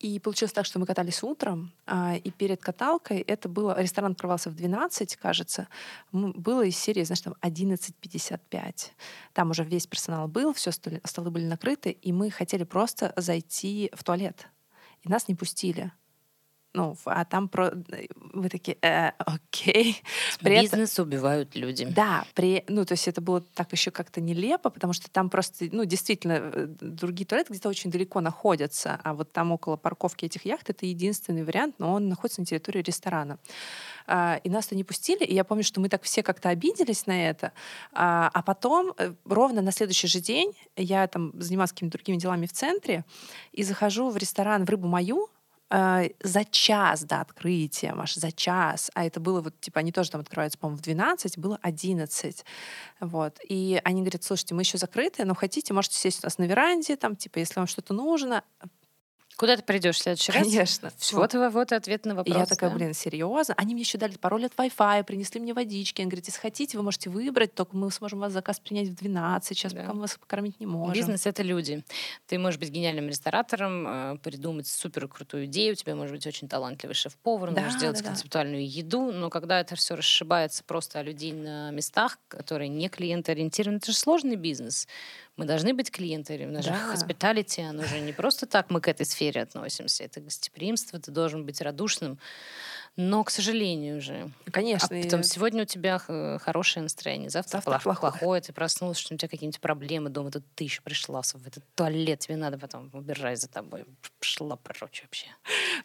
И получилось так, что мы катались утром, а, и перед каталкой это было... Ресторан открывался в 12, кажется. Было из серии, знаешь, там 11.55. Там уже весь персонал был, все столы, столы были накрыты, и мы хотели просто зайти в туалет. И нас не пустили ну, а там про... вы такие, э, окей. При Бизнес этом... убивают люди. Да, при... ну, то есть это было так еще как-то нелепо, потому что там просто, ну, действительно, э, другие туалеты где-то очень далеко находятся, а вот там около парковки этих яхт это единственный вариант, но он находится на территории ресторана. А, и нас-то не пустили, и я помню, что мы так все как-то обиделись на это, а, а потом э, ровно на следующий же день я там занималась какими-то другими делами в центре и захожу в ресторан в «Рыбу мою», э, за час до открытия, Маш, за час, а это было вот, типа, они тоже там открываются, по-моему, в 12, было 11, вот, и они говорят, слушайте, мы еще закрыты, но хотите, можете сесть у нас на веранде, там, типа, если вам что-то нужно, Куда ты придешь в следующий раз? Конечно. Вот, вот, вот ответ на вопрос. И я такая, да? блин, серьезно? Они мне еще дали пароль от Wi-Fi, принесли мне водички. Они говорят, если хотите, вы можете выбрать, только мы сможем вас заказ принять в 12, сейчас да. пока мы вас покормить не можем. Бизнес — это люди. Ты можешь быть гениальным ресторатором, э, придумать супер крутую идею, у тебя может быть очень талантливый шеф-повар, да, можешь делать да, концептуальную да. еду, но когда это все расшибается просто о людей на местах, которые не клиентоориентированы, это же сложный бизнес. Мы должны быть клиентами. У нас да. же хоспиталити, оно же не просто так мы к этой сфере относимся. Это гостеприимство, ты должен быть радушным. Но, к сожалению уже. Конечно. А потом, сегодня у тебя хорошее настроение, завтра, завтра плохое. плохое. Ты проснулся, что у тебя какие-нибудь проблемы дома, тут ты еще пришла в этот туалет, тебе надо потом убирать за тобой. Пошла прочь вообще.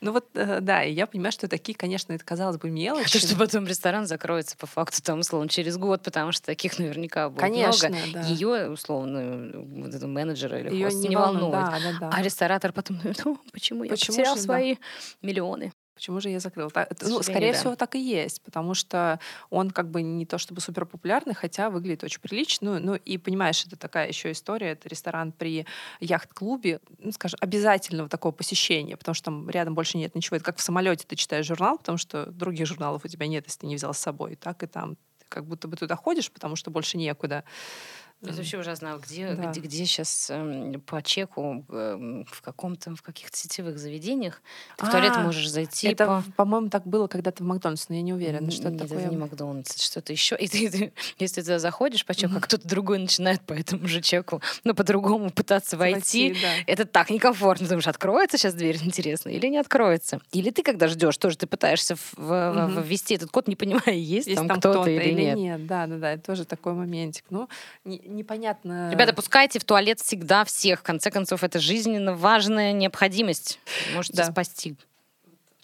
Ну вот, э, да, и я понимаю, что такие, конечно, это, казалось бы, мелочи. А то, что потом ресторан закроется по факту, там, условно, через год, потому что таких наверняка будет конечно, много. Да. Ее, условно, вот этого менеджера или Её не, не волнует. Да, да, да. А ресторатор потом, [laughs] ну, почему я почему потерял же, свои да. миллионы? Почему же я закрыл? Так, ну, скорее да. всего, так и есть, потому что он как бы не то чтобы супер популярный, хотя выглядит очень прилично. Ну, ну и понимаешь, это такая еще история, это ресторан при яхт-клубе, ну, скажем, обязательного такого посещения, потому что там рядом больше нет ничего. Это как в самолете ты читаешь журнал, потому что других журналов у тебя нет, если ты не взял с собой. Так и там ты как будто бы туда ходишь, потому что больше некуда. Это вообще ужасно. Где, да. где, где сейчас э, по чеку э, в каком-то в каких-то сетевых заведениях ты а, в туалет можешь зайти. Это, по... по-моему, так было когда-то в Макдональдс, но я не уверена, что Нет, это такое. Это не Макдональдс, что-то еще. И ты, ты, если ты туда заходишь по чеку, а кто-то другой начинает по этому же чеку, ну по-другому пытаться войти, войти да. это так некомфортно. Думаешь, откроется сейчас дверь, интересно, или не откроется? Или ты когда ждешь, тоже ты пытаешься в, mm-hmm. ввести этот код, не понимая, есть, есть там, там кто-то, кто-то или, или нет. нет. Да, да, да, это тоже такой моментик. Ну, не, непонятно. Ребята, пускайте в туалет всегда всех. В конце концов, это жизненно важная необходимость. Можете да. спасти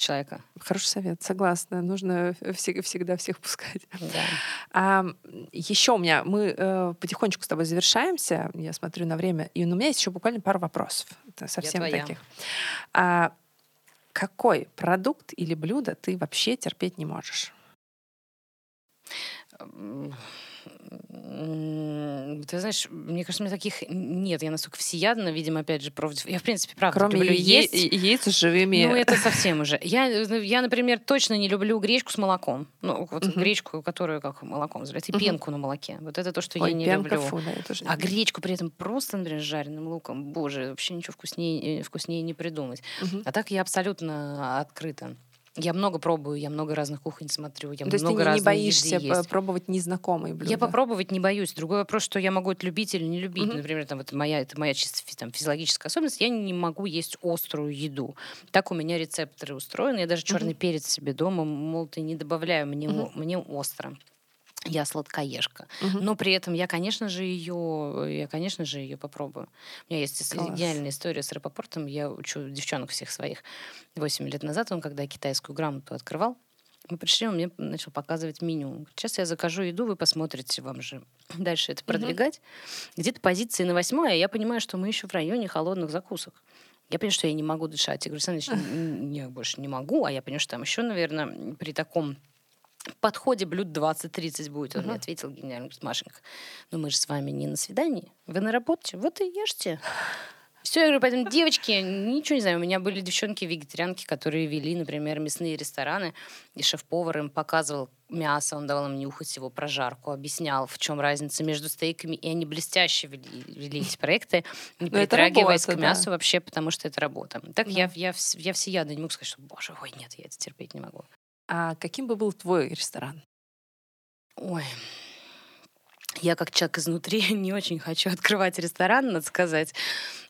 человека. Хороший совет, согласна. Нужно всегда всех пускать. Да. А, еще у меня, мы э, потихонечку с тобой завершаемся. Я смотрю на время, и у меня есть еще буквально пару вопросов. Это совсем таких. А, какой продукт или блюдо ты вообще терпеть не можешь? Ты знаешь, мне кажется, у меня таких нет. Я настолько всеядна, видимо, опять же, против... Я, в принципе, правда Кроме люблю е- есть. яиц с живыми... Ну, это [laughs] совсем уже. Я, я, например, точно не люблю гречку с молоком. Ну, вот uh-huh. гречку, которую как молоком заливают, и uh-huh. пенку на молоке. Вот это то, что Ой, я не люблю. Фу, да, я тоже а гречку при этом просто, например, с жареным луком. Боже, вообще ничего вкуснее, э, вкуснее не придумать. Uh-huh. А так я абсолютно открыта. Я много пробую, я много разных кухонь смотрю, я То много есть ты не боишься пробовать незнакомые блюда? Я попробовать не боюсь. Другой вопрос, что я могу это любить или не любить. Mm-hmm. Например, там, это моя, это моя чисто там, физиологическая особенность. Я не могу есть острую еду. Так у меня рецепторы устроены. Я даже черный mm-hmm. перец себе дома молотый не добавляю. Мне, mm-hmm. мне остро я сладкоежка. Угу. Но при этом я, конечно же, ее, я, конечно же, ее попробую. У меня есть Класс. идеальная история с Рапопортом. Я учу девчонок всех своих. Восемь лет назад он, когда китайскую грамоту открывал, мы пришли, он мне начал показывать меню. Сейчас я закажу еду, вы посмотрите, вам же [clears throat] дальше это продвигать. Угу. Где-то позиции на восьмое, а я понимаю, что мы еще в районе холодных закусок. Я понимаю, что я не могу дышать. Я говорю, Саныч, я больше не могу, а я понимаю, что там еще, наверное, при таком подходе блюд 20-30 будет. Он uh-huh. мне ответил гениально, говорит, Машенька, ну мы же с вами не на свидании, вы на работе, вот и ешьте. Все, я говорю, поэтому девочки, ничего не знаю, у меня были девчонки-вегетарианки, которые вели, например, мясные рестораны, и шеф-повар им показывал мясо, он давал им нюхать его прожарку, объяснял, в чем разница между стейками, и они блестяще вели, вели эти проекты, не Но притрагиваясь работа, к мясу да. вообще, потому что это работа. Так да. я, я, я всеядно не могу сказать, что, боже, ой, нет, я это терпеть не могу. А каким бы был твой ресторан? Ой, я как человек изнутри [laughs] не очень хочу открывать ресторан, надо сказать.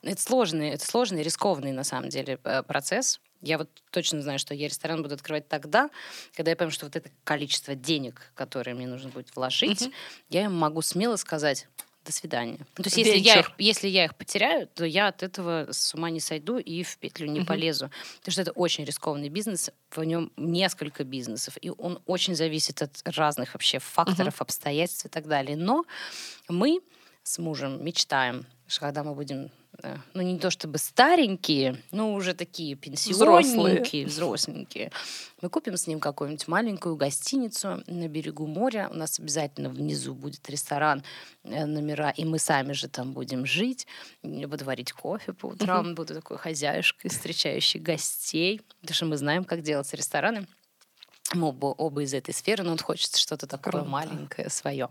Это сложный, это сложный, рискованный на самом деле э, процесс. Я вот точно знаю, что я ресторан буду открывать тогда, когда я пойму, что вот это количество денег, которые мне нужно будет вложить, uh-huh. я им могу смело сказать, до свидания. Ну, то есть, если я, их, если я их потеряю, то я от этого с ума не сойду и в петлю не uh-huh. полезу. Потому что это очень рискованный бизнес, в нем несколько бизнесов, и он очень зависит от разных вообще факторов, uh-huh. обстоятельств и так далее. Но мы с мужем мечтаем, что когда мы будем ну не то чтобы старенькие, но уже такие пенсионненькие, взросленькие. Мы купим с ним какую-нибудь маленькую гостиницу на берегу моря. У нас обязательно внизу будет ресторан, э, номера, и мы сами же там будем жить. Я буду варить кофе по утрам, uh-huh. буду такой хозяюшкой, встречающей гостей. Потому что мы знаем, как делать рестораны. Мы оба, оба из этой сферы, но вот хочется что-то такое Круто. маленькое, свое.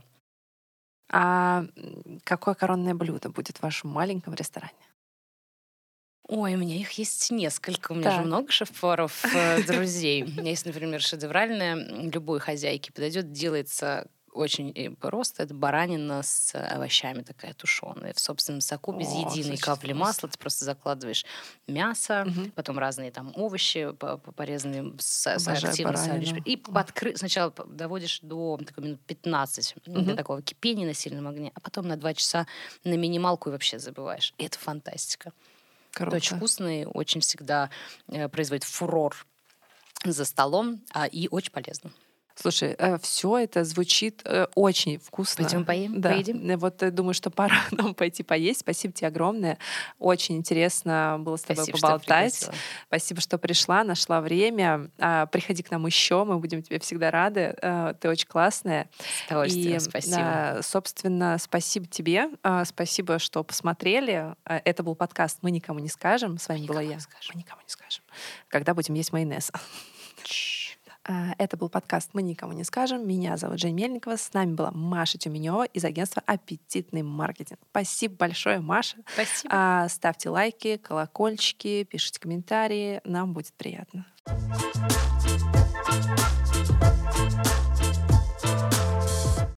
А какое коронное блюдо будет в вашем маленьком ресторане? Ой, у меня их есть несколько. У меня так. же много шеф-поваров, э, [laughs] друзей. У меня есть, например, шедевральная. Любой хозяйке подойдет, делается очень просто. Это баранина с овощами такая тушеная в собственном соку, без О, единой капли масла. Ты просто закладываешь мясо, угу. потом разные там овощи порезанные с, с активно И подкры... сначала доводишь до такой, минут 15 угу. до такого кипения на сильном огне, а потом на 2 часа на минималку и вообще забываешь. И это фантастика. Круто. Это очень вкусно и очень всегда э, производит фурор за столом а, и очень полезно. Слушай, э, все это звучит э, очень вкусно. Пойдем поем, да. поедим. Вот э, думаю, что пора [laughs] нам пойти поесть. Спасибо тебе огромное. Очень интересно было с тобой Спасибо, поболтать. Что Спасибо, что пришла, нашла время. А, приходи к нам еще, мы будем тебе всегда рады. Ты очень классная. С И, спасибо. собственно, спасибо тебе. Спасибо, что посмотрели. Это был подкаст «Мы никому не скажем». С вами мы была я. Мы никому не скажем. Когда будем есть майонез. А, это был подкаст «Мы никому не скажем». Меня зовут Жень Мельникова. С нами была Маша Тюменева из агентства «Аппетитный маркетинг». Спасибо большое, Маша. Спасибо. А, ставьте лайки, колокольчики, пишите комментарии. Нам будет приятно. thank you